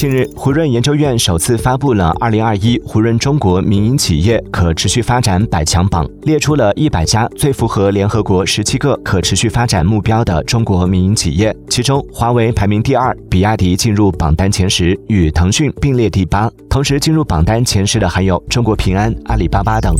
近日胡润研究院首次发布了二零二一胡润中国民营企业可持续发展百强榜列出了一百家最符合联合国十七个可持续发展目标的中国民营企业其中华为排名第二比亚迪进入榜单前十与腾讯并列第八同时进入榜单前十的还有中国平安阿里巴巴等。